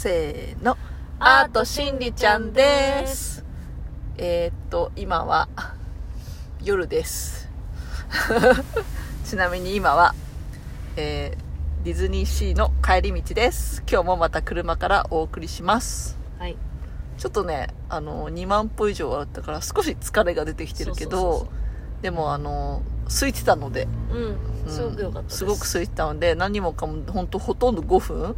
せーの。アートしんりちゃんです。えー、っと、今は夜です。ちなみに今は、えー、ディズニーシーの帰り道です。今日もまた車からお送りします。はい。ちょっとね、あの、2万歩以上あったから少し疲れが出てきてるけど、でもあの、空いてたので、そう。うん。うんすごく良かったです。すごく空いてたので、何もかも本当ほとんど5分うん。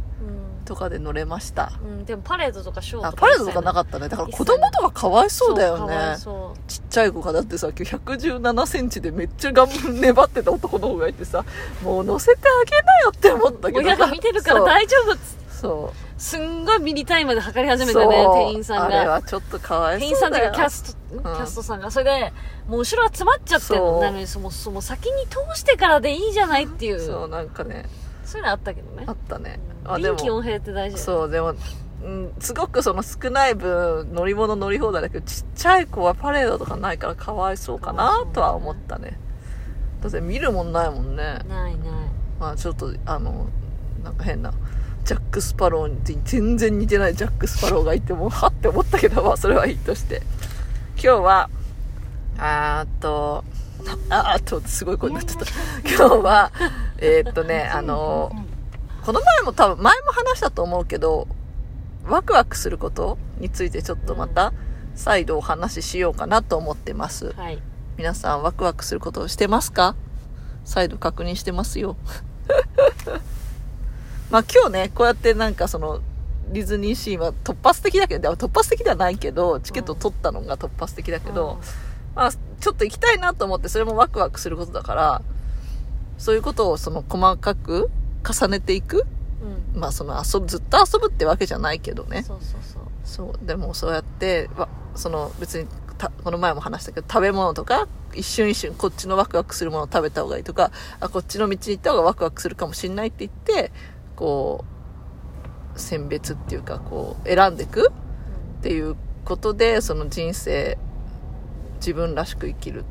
とかで乗れました。うん、でもパレードとかショーあ、とかパレードとかなかったね。だから子供とかかわいそうだよね。そちっちゃい子がだってさ、今日117センチでめっちゃ頑張粘ってた男の方がいてさ、もう乗せてあげなよって思ったう。けど親が見てるから大丈夫っつそう。すんごいミリ単位まで測り始そう。めたね、そう店員さんあれが。はちょっとかわい店員さんっていうそうだよ。かキャスト、キャストさんが。それで、もう後ろが詰まっちゃってるそうの。なのに、その、その先に通してからでいいじゃないっていう。そ、そうなんかね、ういうのあったけどねあ。ったね。あ、で臨機も、応変って大事だよそう、でも、うん、すごくその少ない分、乗り物乗り放題だけど、ちっちゃい子はパレードとかないからかわいそうかなとは思ったね。だって見るもんないもんね。ないない。まあちょっとあのなんか変なジャック・スパローに全然似てないジャック・スパローがいてもうはって思ったけどまあそれはいいとして今日はあーっとあーっとすごい声になっちゃった。今日はえーっとねあのこの前も多分前も話したと思うけどワクワクすることについてちょっとまた再度お話ししようかなと思ってます。はい。皆さんワクワクすることをしてますか？再度確認してますよ。まあ今日ね、こうやってなんかその、ディズニーシーは突発的だけど、突発的ではないけど、チケット取ったのが突発的だけど、まあちょっと行きたいなと思って、それもワクワクすることだから、そういうことをその細かく重ねていくうん。まあその遊ぶ、ずっと遊ぶってわけじゃないけどね。そうそうそう。そう、でもそうやって、わその別にた、この前も話したけど、食べ物とか、一瞬一瞬こっちのワクワクするものを食べた方がいいとか、あ、こっちの道に行った方がワクワクするかもしんないって言って、こう、選別っていうか、こう、選んでいくっていうことで、その人生、自分らしく生きるっ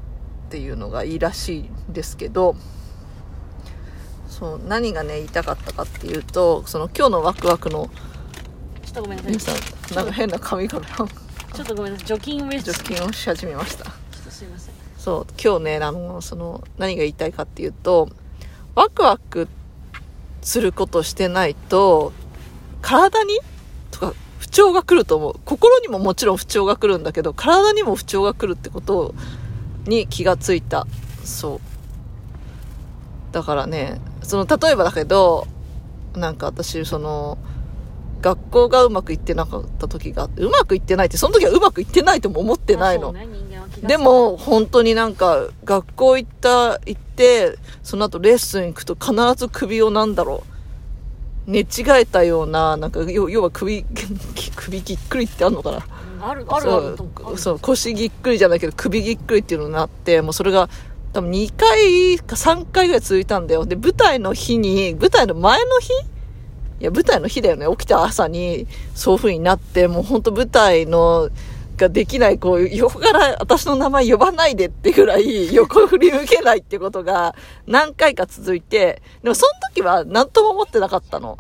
ていうのがいいらしいんですけど、そう、何がね、言いたかったかっていうと、その今日のワクワクのちょっとごめんなさい。なんか変な髪からょっとごめんなさい。除菌ウェッジ。除ちょ菌をし始めました。っとすいません。そう、今日ね、あの、その、何が言いたいかっていうと、ワクワクすることしてないと、体に不調が来ると思う。心にももちろん不調が来るんだけど、体にも不調が来るってことに気がついた。そう。だからね、その、例えばだけど、なんか私、その、学校がうまくいってなかった時があって、うまくいってないって、その時はうまくいってないとも思ってないの。で、も、本当になんか、学校行った、行って、その後レッスン行くと必ず首をなんだろう、寝違えたような、なんか、要要は首、首ぎっくりってあんのかな？うんある、あるそう、そう、腰ぎっくりじゃないけど、首ぎっくりっていうのになって、もうそれが、多分2回か3回ぐらい続いたんだよ。で、舞台の日に、舞台の前の日？いや、舞台の日だよね。起きた朝に、そういう風になって、もうほんと舞台の、ができない、こう、横から私の名前呼ばないでってぐらい、横振り向けないってことが何回か続いて、でもその時は何とも思ってなかったの。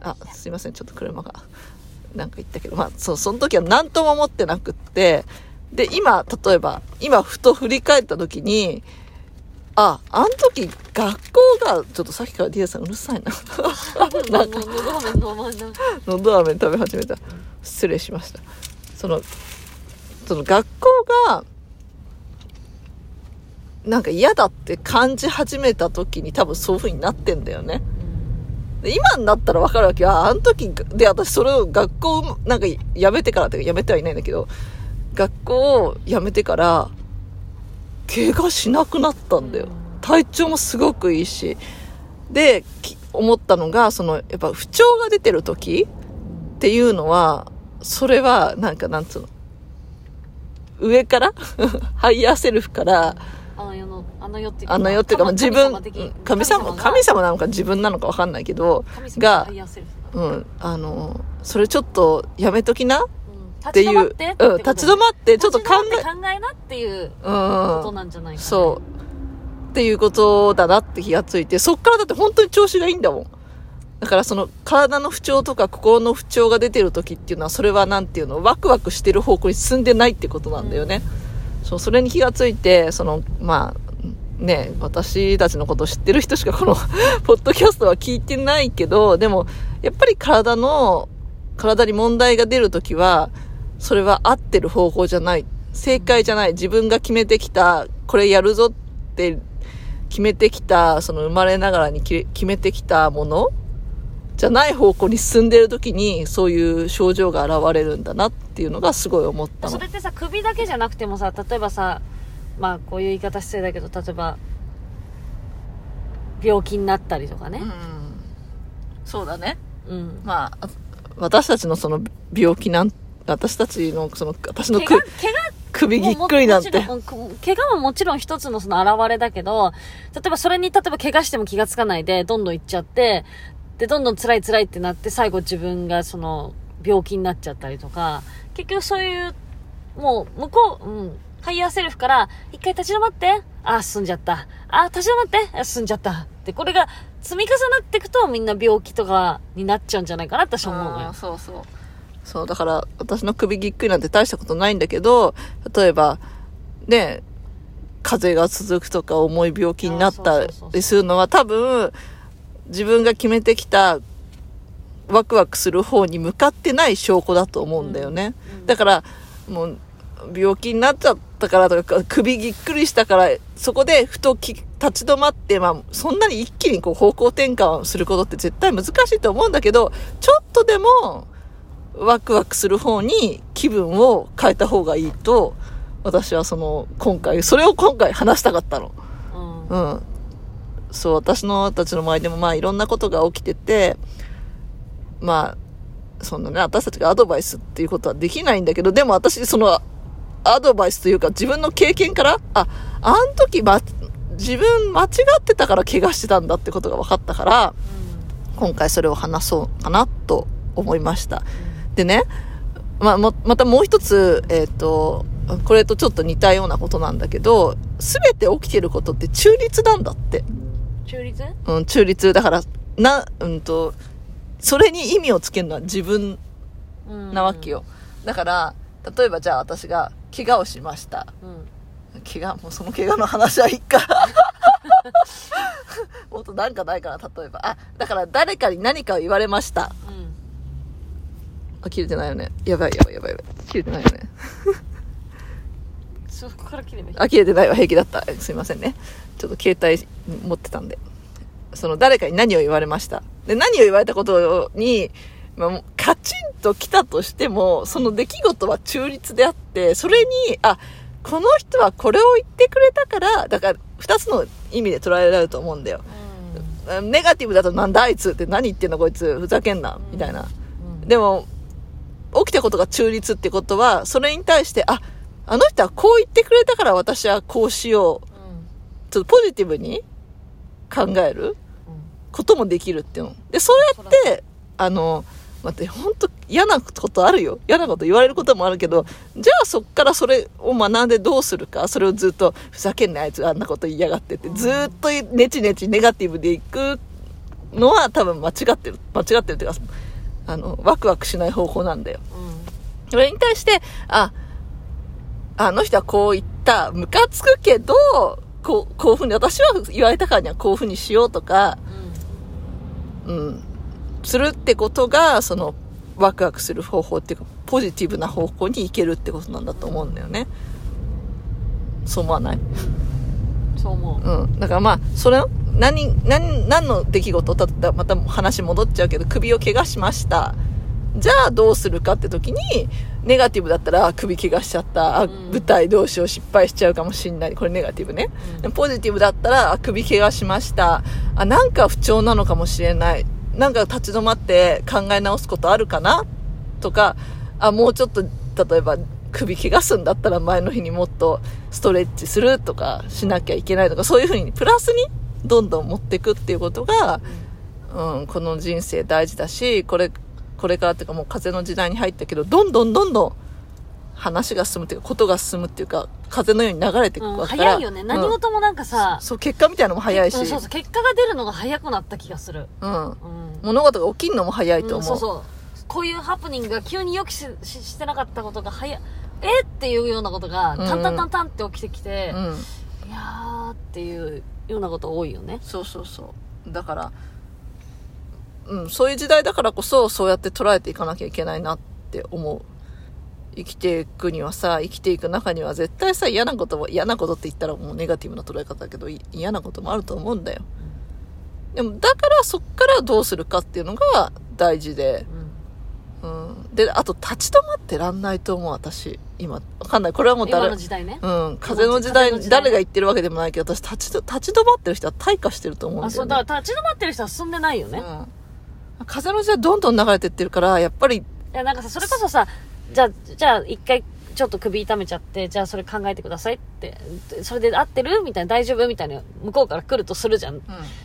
あ、すいません、ちょっと車が、なんか言ったけど、まあ、そう、その時は何とも思ってなくって、で、今、例えば、今、ふと振り返った時に、あ、あの時、学校が、ちょっとさっきからディアさんうるさいな。なんか、のど飴食べ始めた。失礼しました。その、その学校が、なんか嫌だって感じ始めた時に多分そういう風になってんだよね。今になったらわかるわけよ。ああの時で私それを学校なんか辞めてからってか辞めてはいないんだけど、学校を辞めてから、怪我しなくなったんだよ。体調もすごくいいし。で、思ったのが、その、やっぱ不調が出てる時っていうのは、それは、なんかなんつうの、上から ハイヤーセルフから、あの世の、あの世っていうあの世っていうか、まあ自分、神様、神様なのか自分なのかわかんないけど、がうん、あの、それちょっとやめときなっうん。ていう、立ち止まってうん、立ち止まって、ちょっと考え、考えなっていううん、ことなんじゃないかな。そう。っていうことだなって気がついて、そっからだって本当に調子がいいんだもん。だからその体の不調とか心の不調が出てる時っていうのはそれはなんていうのワクワクしてる方向に進んでないってことなんだよね。そう、それに気がついて、その、まあ、ね、私たちのことを知ってる人しかこの ポッドキャストは聞いてないけど、でも、やっぱり体の、体に問題が出るときは、それは合ってる方法じゃない。正解じゃない。自分が決めてきた、これやるぞって決めてきた、その生まれながらにき決めてきたものじゃない方向に進んでる時に、そういう症状が現れるんだなっていうのがすごい思ったのそれ。ってさ首だけじゃなくてもさ例えばさまあこういう言い方失礼だけど例えば病気になったりとかねうん。そうだね。うん、まあ、私たちのその病気なん、私たちのその、私の怪我く怪首ぎっくりなんて。怪我ももちろん一つのその現れだけど例えばそれに例えば怪我しても気がつかないでどんどんいっちゃってでどんどん辛い辛いってなって最後自分がその病気になっちゃったりとか結局そういうもう向こう、うん、ハイヤーセルフから一回立ち止まってああ進んじゃった。ああ立ち止まってあ進んじゃった。でこれが積み重なっていくとみんな病気とかになっちゃうんじゃないかなって私は思うのよ。そうそう。そう、だから、私の首ぎっくりなんて大したことないんだけど、例えば、ね、風邪が続くとか重い病気になったりするのは多分、自分が決めてきたワクワクする方に向かってない証拠だと思うんだよね。うんだから、もう、病気になっちゃったからとか、首ぎっくりしたから、そこでふとき立ち止まって、まあ、そんなに一気にこう方向転換することって絶対難しいと思うんだけど、ちょっとでも、ワクワクする方に気分を変えた方がいいと、私はその、今回、それを今回話したかったの。うんうん。そう、私のたちの周りでもまあいろんなことが起きてて、まあ、そのね、私たちがアドバイスっていうことはできないんだけど、でも私、その、アドバイスというか自分の経験から、あ、あん時ま、自分間違ってたから怪我してたんだってことが分かったから、今回それを話そうかなと思いました。でね、まあ、またもう一つ、えっ、と、これとちょっと似たようなことなんだけど、すべて起きてることって中立なんだって。中立？うん、中立。だから、な、うんと、それに意味をつけるのは自分なわけよ。だから、例えばじゃあ私が怪我をしました。うん怪我、もうその怪我の話はいいか。もっとなんかないかな、例えば。あ、だから誰かに何かを言われました。うんあ、切れてないよね。やばいやばいやばいやばい。切れてないよね。そこから切ればいいあ、切れてないわ。平気だった。すいませんね。ちょっと携帯持ってたんで。その誰かに何を言われました？で、何を言われたことに、まあ、カチンと来たとしても、その出来事は中立であって、それに、あ、この人はこれを言ってくれたから、だから、二つの意味で捉えられると思うんだよ。ネガティブだとなんだあいつって何言ってんのこいつ、ふざけんな、みたいな。うんでも、起きたことが中立ってことは、それに対して、あ、あの人はこう言ってくれたから私はこうしよう。ちょっとポジティブに考えることもできるっていうの。で、そうやって、あの、待って、本当嫌なことあるよ。嫌なこと言われることもあるけど、じゃあそっからそれを学んでどうするか、それをずっと、ふざけんなあいつあんなこと言いやがってって、ずっとネチネチネガティブでいくのは多分間違ってる。間違ってるっていうか、あの、ワクワクしない方法なんだよ。それに対して、あ、あの人はこう言った、ムカつくけど、こう、こういうふうに、私は言われたからにはこういうふうにしようとか、うん、するってことが、その、ワクワクする方法っていうか、ポジティブな方向に行けるってことなんだと思うんだよね。そう思わない？そう思ううん。だからまあ、それ、何、何、何の出来事？たったまた話戻っちゃうけど、首を怪我しました。じゃあどうするかって時に、ネガティブだったら、あ首怪我しちゃった。舞台どうしよう失敗しちゃうかもしんない。これネガティブね。ポジティブだったら、あ、首怪我しました。あ、なんか不調なのかもしれない。なんか立ち止まって考え直すことあるかな？とか、あ、もうちょっと、例えば、首怪我すんだったら前の日にもっとストレッチするとかしなきゃいけないとか、そういうふうにプラスにどんどん持っていくっていうことが、うん、この人生大事だし、これ、これからっていうかもう風の時代に入ったけど、どんどんどんどん話が進むっていうかことが進むっていうか風のように流れていくうん、わけだから、早いよね。何事もなんかさ、そう結果みたいなのも早いし、そうそう結果が出るのが早くなった気がする。うん、うん。物事が起きるのも早いと思う,、うんそうそう。こういうハプニングが急に予期しししてなかったことが早い、え？っていうようなことが、うん。タンタンタンタンって起きてきて、うん、いやーっていうようなこと多いよね。そうそうそう。だから、うん、そういう時代だからこそそうやって捉えていかなきゃいけないなって思う。生きていくにはさ生きていく中には絶対さ嫌なことも嫌なことって言ったらもうネガティブな捉え方だけどい嫌なこともあると思うんだよ。でもだからそっからどうするかっていうのが大事で、うん。うん、であと立ち止まってらんないと思う私。今。わかんない。これはもう今誰の時代ね。うん、風の時代誰が言ってるわけでもないけど私立ちど立ち止まってる人は退化してると思うんだよ、あ、ね、そう、だから立ち止まってる人は進んでないよね。うん、風の時代どんどん流れてってるからやっぱりいや、なんかさ、それこそさ、じゃあ、じゃあ、一回、ちょっと首痛めちゃって、じゃあそれ考えてくださいって、でそれで合ってるみたいな、大丈夫みたいな、向こうから来るとするじゃん。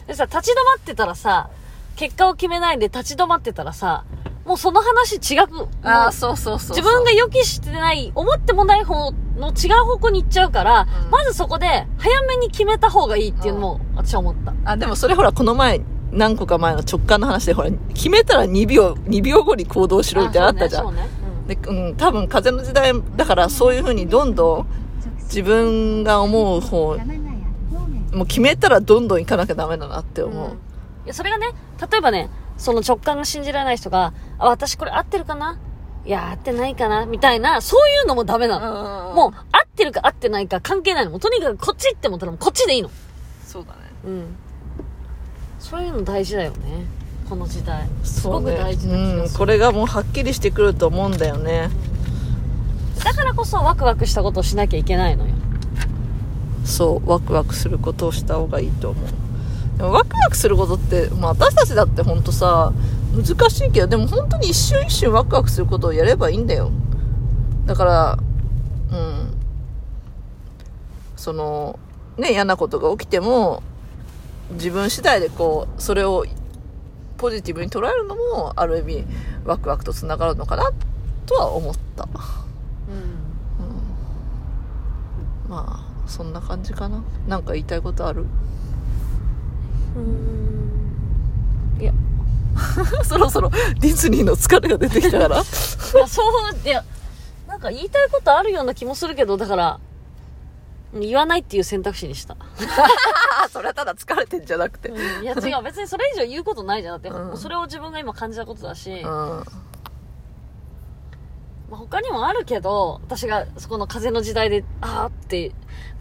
でさ、立ち止まってたらさ、結果を決めないで立ち止まってたらさ、もうその話違く、ああそうそうそう自分が予期してない、思ってもない方の違う方向に行っちゃうから、うん。まずそこで早めに決めた方がいいっていうのも私は思った。あでもそれほらこの前何個か前の直感の話でほら決めたら2秒2秒後に行動しろみたいなのあったじゃん、ね。そうねで、うん、多分風の時代だからそういうふうにどんどん自分が思う方もう決めたらどんどん行かなきゃダメだなってうん思う、うんいや、それがね、例えばね、その直感が信じられない人が、あ、私これ合ってるかな？いや、合ってないかな？みたいな、そういうのもダメなの。もう、合ってるか合ってないか関係ないの。もうとにかくこっちって思ったらこっちでいいの。そうだねうん。そういうの大事だよね。この時代。すごく大事な気うん、がする。これがもうはっきりしてくると思うんだよねだからこそワクワクしたことをしなきゃいけないのよ。そうワクワクすることをした方がいいと思うでもワクワクすることって、まあ、私たちだって本当さ難しいけどでも本当に一瞬一瞬ワクワクすることをやればいいんだよだからうんそのね嫌なことが起きても自分次第でこうそれをポジティブに捉えるのもある意味ワクワクとつながるのかなとは思ったうん。まあそんな感じかななんか言いたいことある？うーん。いや、そろそろディズニーの疲れが出てきたから そう、いや、なんか言いたいことあるような気もするけど、だから、言わないっていう選択肢にした。あそれはただ疲れてんじゃなくて。いや違う、別にそれ以上言うことないじゃん。だって、うん。それを自分が今感じたことだし、うん。まあ、他にもあるけど、私がそこの風の時代で、あーって、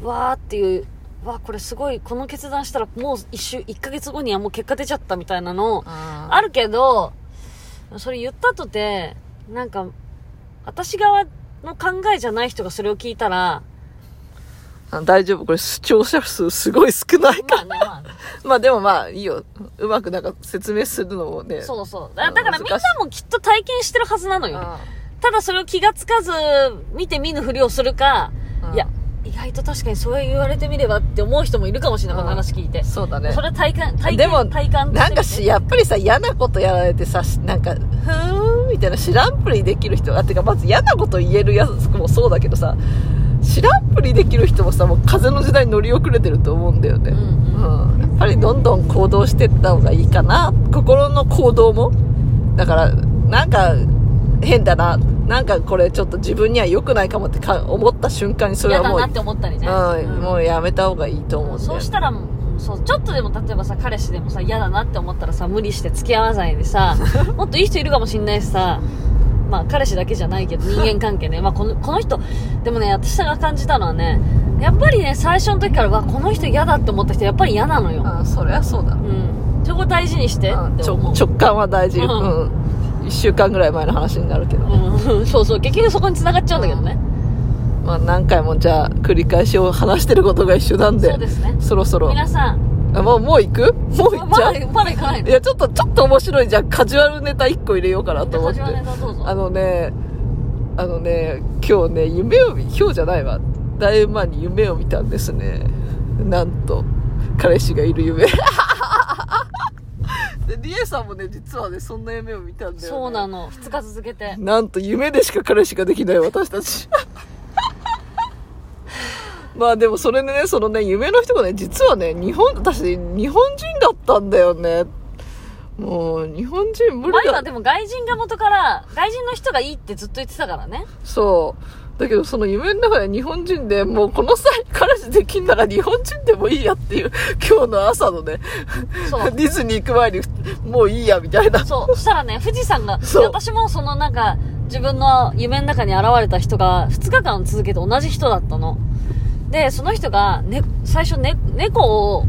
わーっていう、わーこれすごい、この決断したらもう一週、一ヶ月後にはもう結果出ちゃったみたいなの、ああるけど、それ言ったとて、なんか、私側の考えじゃない人がそれを聞いたら、大丈夫。これ視聴者数すごい少ないかまあね、まあね、まあでもまあいいよ。うまくなんか説明するのもねそうそう。だだからみんなもきっと体験してるはずなのよ。ただそれを気がつかず、見て見ぬふりをするか、うん。いや、意外と確かにそう言われてみればって思う人もいるかもしれない、この話聞いて。そうだね。それは体感、体でも感、体感としてなんかしやっぱりさ嫌なことやられてさなんかふーんみたいな知らんぷりできる人あてかまず嫌なこと言えるやつもそうだけどさ知らんぷりできる人もさもう風の時代に乗り遅れてると思うんだよね、うんうん。やっぱりどんどん行動してった方がいいかな。心の行動も。だからなんか変だな。なんかこれちょっと自分には良くないかもってか思った瞬間にそれはもう嫌だなって思ったりね。うん、もうやめた方がいいと思うんだよそうしたらもう、そう、ちょっとでも例えばさ、彼氏でもさ、嫌だなって思ったらさ、無理して付き合わないでさ、もっといい人いるかもしんないしさ、まあ彼氏だけじゃないけど 人間関係ね。まあこの、この人、でもね、私が感じたのはね、やっぱりね、最初の時から、わ、この人嫌だって思った人、やっぱり嫌なのよ。うんそりゃそうだうん。そこ大事にして。直感は大事、ううんん1週間ぐらい前の話になるけど、うん、そうそう、結局そこに繋がっちゃうんだけどね。まあ、何回もじゃあ繰り返しを話してることが一緒なんでそうですね。そろそろ皆さん、あもうもう行く？もう行っまちゃう？だ、まだ行かないの？いやちょっとちょっと面白いじゃあカジュアルネタ1個入れようかなと思って。カジュアルネタどうぞ。あのねあのね今日ね夢を見今日じゃないわ。だいぶ前に夢を見たんですね。なんと彼氏がいる夢。で で、リエさんもね、実はね、そんな夢を見たんだよ、ね。そうなの。2日続けて。なんと夢でしか彼氏ができない私たち。まあでもそれでね、そのね、夢の人がね、実はね、日本、私、日本人だったんだよね。もう、日本人無理だ。前はでも外人が元から、外人の人がいいってずっと言ってたからね。そう。だけどその夢の中で日本人でもうこの際彼氏できんなら日本人でもいいやっていう今日の朝のね、ディズニー行く前にもういいやみたいな。そう。そしたらね、富士山が、私もそのなんか、自分の夢の中に現れた人が2日間続けて同じ人だったの。で、その人が、ね、最初ね、猫を、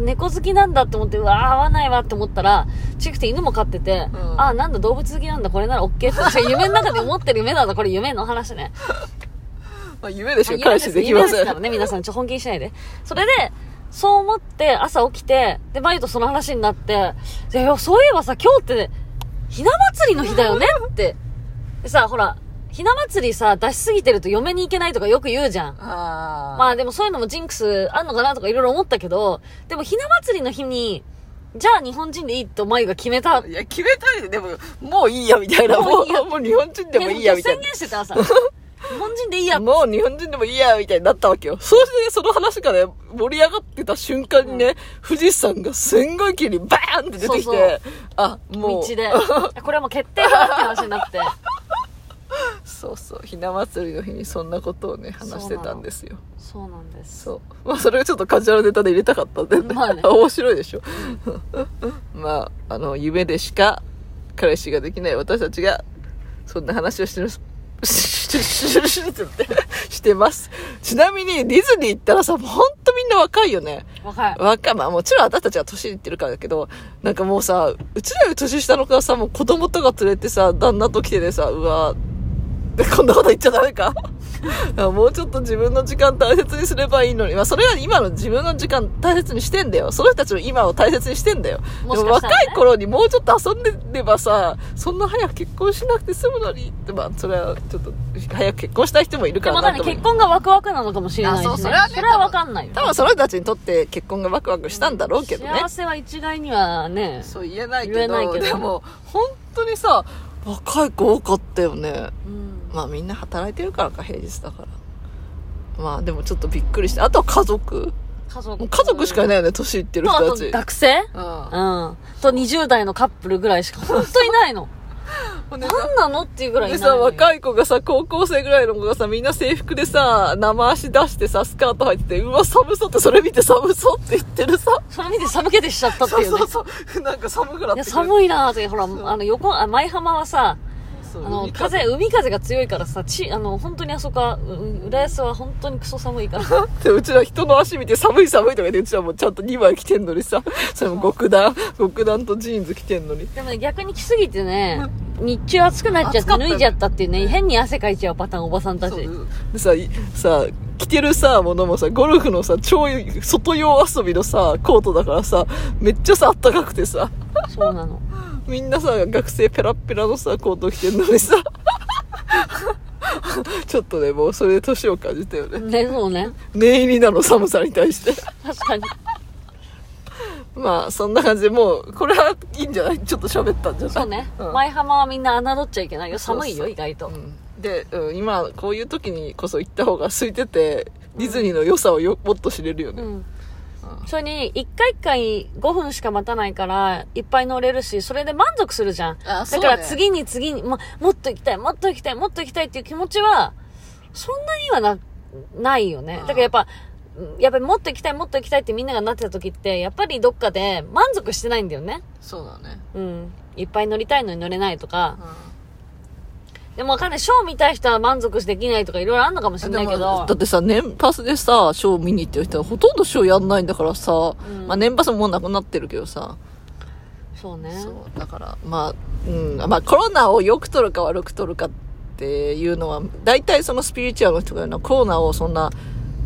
猫好きなんだって思って、うわ合わないわって思ったら、ちくて犬も飼ってて、うんあなんだ動物好きなんだ、これなら OK って夢の中で思ってる夢なんだ、これ夢の話ね。まあ夢でしあか彼氏できません夢ですから。ね、皆さん、ちょ、本気にしないで。それで、そう思って、朝起きて、で、マユとその話になって、でいや、そういえばさ、今日って、ひな祭りの日だよねって。でさ、ほら、ひな祭りさ、出しすぎてると嫁に行けないとかよく言うじゃん。あまあでもそういうのもジンクスあんのかなとかいろいろ思ったけど、でもひな祭りの日に、じゃあ日本人でいいとマユが決めた。いや、決めたいで、でも、もういいやみたいな。ももういいやう、もう日本人でもいいやみたい宣言してたらさ、日本人でいいやな。もう日本人でもいいやみたいになったわけよ。そうしてね、その話がね、盛り上がってた瞬間にね、富士山がすんごい急にバーンって出てきて、そうそうあ、もう。道で。これはもう決定だって話になって。そうそう、ひな祭りの日にそんなことをね、話してたんですよ。そうなんです。そう。まあ、それをちょっとカジュアルネタで入れたかったんで、まあね面白いでしょ。まあ、あの、夢でしか彼氏ができない私たちが、そんな話をしてる、してます。ちなみに、ディズニー行ったらさ、ほんとみんな若いよね。若い。若い。まあもちろん私たちは年いってるからだけど、なんかもうさ、うちらより年下の子がさ、もう子供とか連れてさ、旦那と来ててさ、うわで、こんなこと言っちゃダメか？もうちょっと自分の時間大切にすればいいのに。まあ、それは今の自分の時間大切にしてんだよ。その人たちの今を大切にしてんだよ。もでもしかしね若い頃にもうちょっと遊んでればさ、そんな早く結婚しなくて済むのにって、まあ、それはちょっと、早く結婚したい人もいるからな結婚がワクワクなのかもしれないし、ね。あそうそれはねわかんないよ。多分その人たちにとって結婚がワクワクしたんだろうけどね。幸せは一概にはね、そう言えないけどけどでも本当にさ若い子多かったよねうん。まあみんな働いてるからか平日だからまあでもちょっとびっくりしてあとは家族？家族。家族しかいないよね年いってる人たち学生？うんうん。と20代のカップルぐらいしか本当いないの。何なのっていうぐらいいで。さ若い子がさ高校生ぐらいの子がさみんな制服でさ生足出してさスカート履いててうわ寒そうってそれ見て寒そうって言ってるさそれ見て寒気でしちゃったっていうね。そうそうそうなんか寒くなっていや、寒いなーって、ほら、あの、横、あ、舞浜はさ、そうあの、海風、海風が強いからさ、ち、あの、本当にあそこは、うう浦安は本当にクソ寒いから。でうちら人の足見て寒い寒いとか言ってうちらもうちゃんと2枚着てんのにさ。それも極暖極暖とジーンズ着てんのに。でもね、逆に着すぎてね、日中暑くなっちゃって脱いじゃったっていうね、変に汗かいちゃうパターン、おばさんたち。でさいさ着てるさものもさゴルフのさ超外用遊びのさコートだからさめっちゃさあったかくてさ。そうなの。みんなさ学生ペラッペラのさコート着てんのにさ ちょっとねもうそれで年を感じたよねね、そうね。念入りなの寒さに対して確かに。まあそんな感じでもうこれはいいんじゃない？ちょっと喋ったんじゃない？そうね。うん舞浜はみんな侮っちゃいけないよ。寒いよ、意外と。うんで、うん、今こういう時にこそ行った方が空いててディズニーの良さをよもっと知れるよね、うん。それに、一回一回5分しか待たないから、いっぱい乗れるし、それで満足するじゃん。あだから次に次に、ももっと行きたい、もっと行きたい、もっと行きたいっていう気持ちは、そんなにはな、ないよね。だからやっぱ、やっぱりもっと行きたい、もっと行きたいってみんながなってた時って、やっぱりどっかで満足してないんだよね。そうだね、うん。いっぱい乗りたいのに乗れないとか。でもわかんない。ショー見たい人は満足できないとかいろいろあるのかもしれないけどだ。ってさ年パスでさショー見に行ってる人はほとんどショーやんないんだからさ、んまあ年パスももうなくなってるけどさ、そうね。そうだからまあうんまあコロナをよく取るか悪く取るかっていうのは大体そのスピリチュアルの人が言うのはコロナをそんな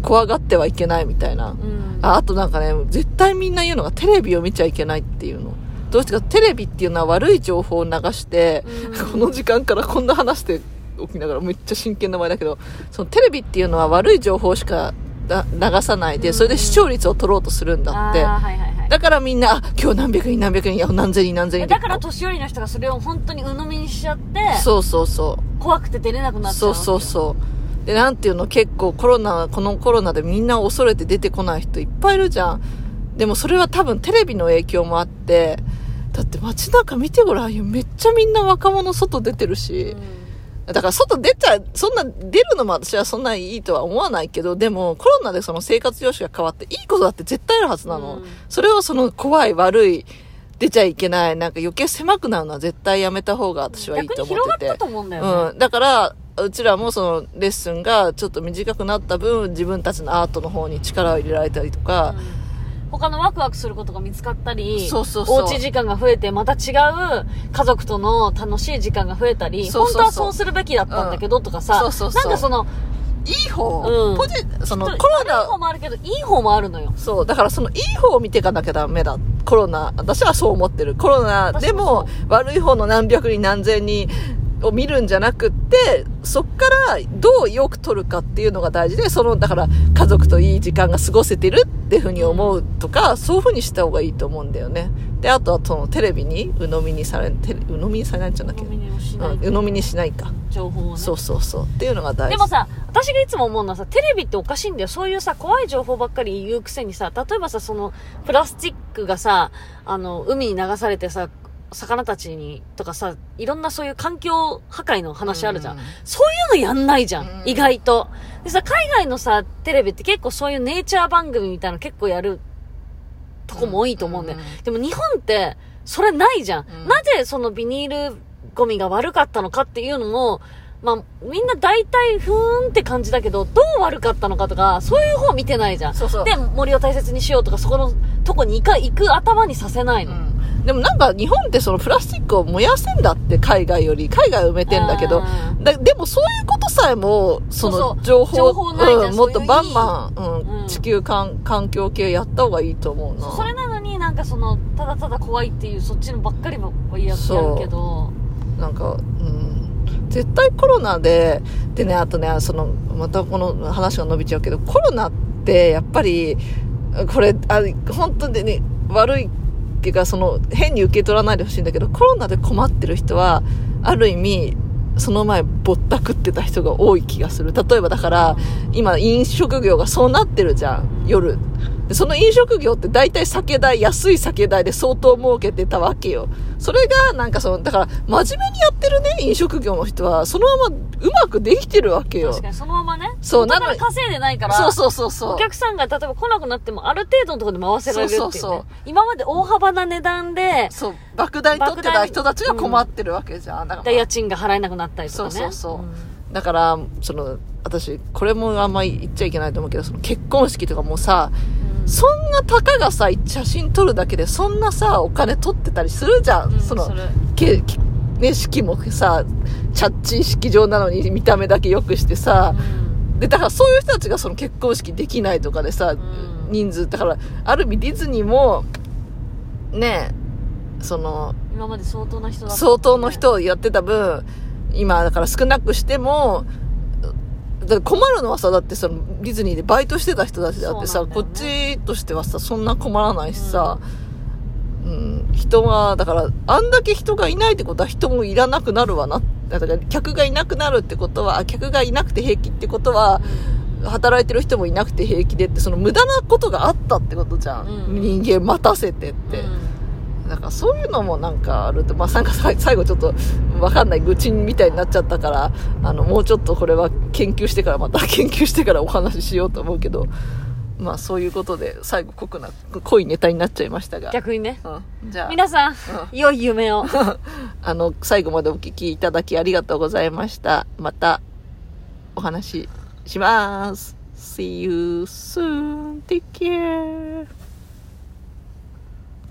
怖がってはいけないみたいな、うん。ああとなんかね、絶対みんな言うのがテレビを見ちゃいけないっていうの。どうしてかテレビっていうのは悪い情報を流して、うんこの時間からこんな話しておきながらめっちゃ真剣な前だけど、そのテレビっていうのは悪い情報しかだ流さないで、それで視聴率を取ろうとするんだって。あーはいはいはい。ない。だからみんな、あ今日何百人何百人、何千人何千人だから年寄りの人がそれを本当に鵜呑みにしちゃって、そうそうそう。怖くて出れなくなっちゃそううそうそう。で、なんていうの、結構コロナ、このコロナでみんな恐れて出てこない人いっぱいいるじゃん。でもそれは多分テレビの影響もあって、だって街中見てごらんよ。めっちゃみんな若者外出てるし。だから外出ちゃ、そんな出るのも私はそんなにいいとは思わないけど、でもコロナでその生活様式が変わっていいことだって絶対あるはずなの。うんそれをその怖い、悪い、出ちゃいけない、なんか余計狭くなるのは絶対やめた方が私はいいと思ってて。広がったと思うんだよね。うん。だから、うちらもそのレッスンがちょっと短くなった分、自分たちのアートの方に力を入れられたりとか、うん他のワクワクすることが見つかったり、そうそうそう。おうち時間が増えて、また違う家族との楽しい時間が増えたり、そうそうそう。本当はそうするべきだったんだけどとかさ、そうそうそう。なんかその、いい方、うん。ポジ、その悪いコロ方ナ、もあるけど、いい方もあるのよ。そう、だからそのいい方を見ていかなきゃダメだ。コロナ、私はそう思ってる。コロナでも私悪い方の何百人何千人を見るんじゃなくって、そっからどうよく取るかっていうのが大事で、その、だから家族といい時間が過ごせてるっていうふうに思うとか、そういうふうにした方がいいと思うんだよね。で、あとはそのテレビに鵜呑みにされ、テレ鵜呑みにされないんじゃなきゃ。鵜呑みにしないか。情報をね。そうそうそう。っていうのが大事。でもさ、私がいつも思うのはさ、テレビっておかしいんだよ。そういうさ、怖い情報ばっかり言うくせにさ、例えばさ、その、プラスチックがさ、あの、海に流されてさ、魚たちに、とかさ、いろんなそういう環境破壊の話あるじゃん。うんそういうのやんないじゃん。うん意外と。でさ、海外のさ、テレビって結構そういうネイチャー番組みたいなの結構やるとこも多いと思うんだよ。うんでも日本って、それないじゃんなぜそのビニールゴミが悪かったのかっていうのも、まあ、みんな大体ふーんって感じだけど、どう悪かったのかとか、そういう方見てないじゃん。そうそう。で、森を大切にしようとか、そこのとこに行か、行く頭にさせないの。うん。でもなんか日本ってそのプラスチックを燃やせんだって海外より海外は埋めてんだけどだでもそういうことさえもその情報情報ないじゃん。うん、もっとバンバン、うんうん。地球環環境系やった方がいいと思うな。それなのになんかその、ただただ怖いっていう、そっちのばっかりはややるけど、なんか、うん、絶対コロナで、でね、あとね、その、またこの話が伸びちゃうけど、コロナって、やっぱり、これ、あ本当にね、悪いっていうか、その、変に受け取らないでほしいんだけど、コロナで困ってる人は、ある意味、その前、ぼったくってた人が多い気がする。例えばだから、今、飲食業がそうなってるじゃん、夜。でその飲食業って大体酒代、安い酒代で相当儲けてたわけよ。それが、なんかその、だから、真面目にやってるね、飲食業の人は、そのままうまくできてるわけよ確。かにそのままね、そう元からなの稼いでないから、そうそうそうそう。お客さんが例えば来なくなっても、ある程度のところで回せられるっていう、ね。そうそうそう今まで大幅な値段で、そう、莫大に取ってた人たちが困ってるわけじゃん。だからで家賃が払えなくなったりとかね。そうそうそううんだから、その、私、これもあんまり言っちゃいけないと思うけど、その結婚式とかもさ、そんなたかがさ、写真撮るだけで、そんなさ、お金取ってたりするじゃん。うんそのけ、けね、式もさ、チャッチー式場なのに見た目だけ良くしてさ、うん。で、だからそういう人たちがその結婚式できないとかでさ、ん。人数、だから、ある意味ディズニーも、ね、その、今まで相当な人だった、相当の人をやってた分、今だから少なくしても、だ困るのはさ、だってそのディズニーでバイトしてた人たちであってさ、そうなんだよこねっちとしてはさ、そんな困らないしさ、うん、人が、だから、あんだけ人がいないってことは人もいらなくなるわな。だから客がいなくなるってことは、あ客がいなくて平気ってことは、働いてる人もいなくて平気でって、その無駄なことがあったってことじゃん。うん人間待たせてって。だからそういうのもなんかあると、まあ、なんかさ最後ちょっとわかんない愚痴みたいになっちゃったから、あの、もうちょっとこれは研究してから、また 研究してからお話ししようと思うけど、まあそういうことで最後濃くな、濃いネタになっちゃいましたが。逆にね。うん、じゃあ、皆さん、良い夢を。あの、最後までお聞きいただきありがとうございました。またお話しします。See you soon. Take care.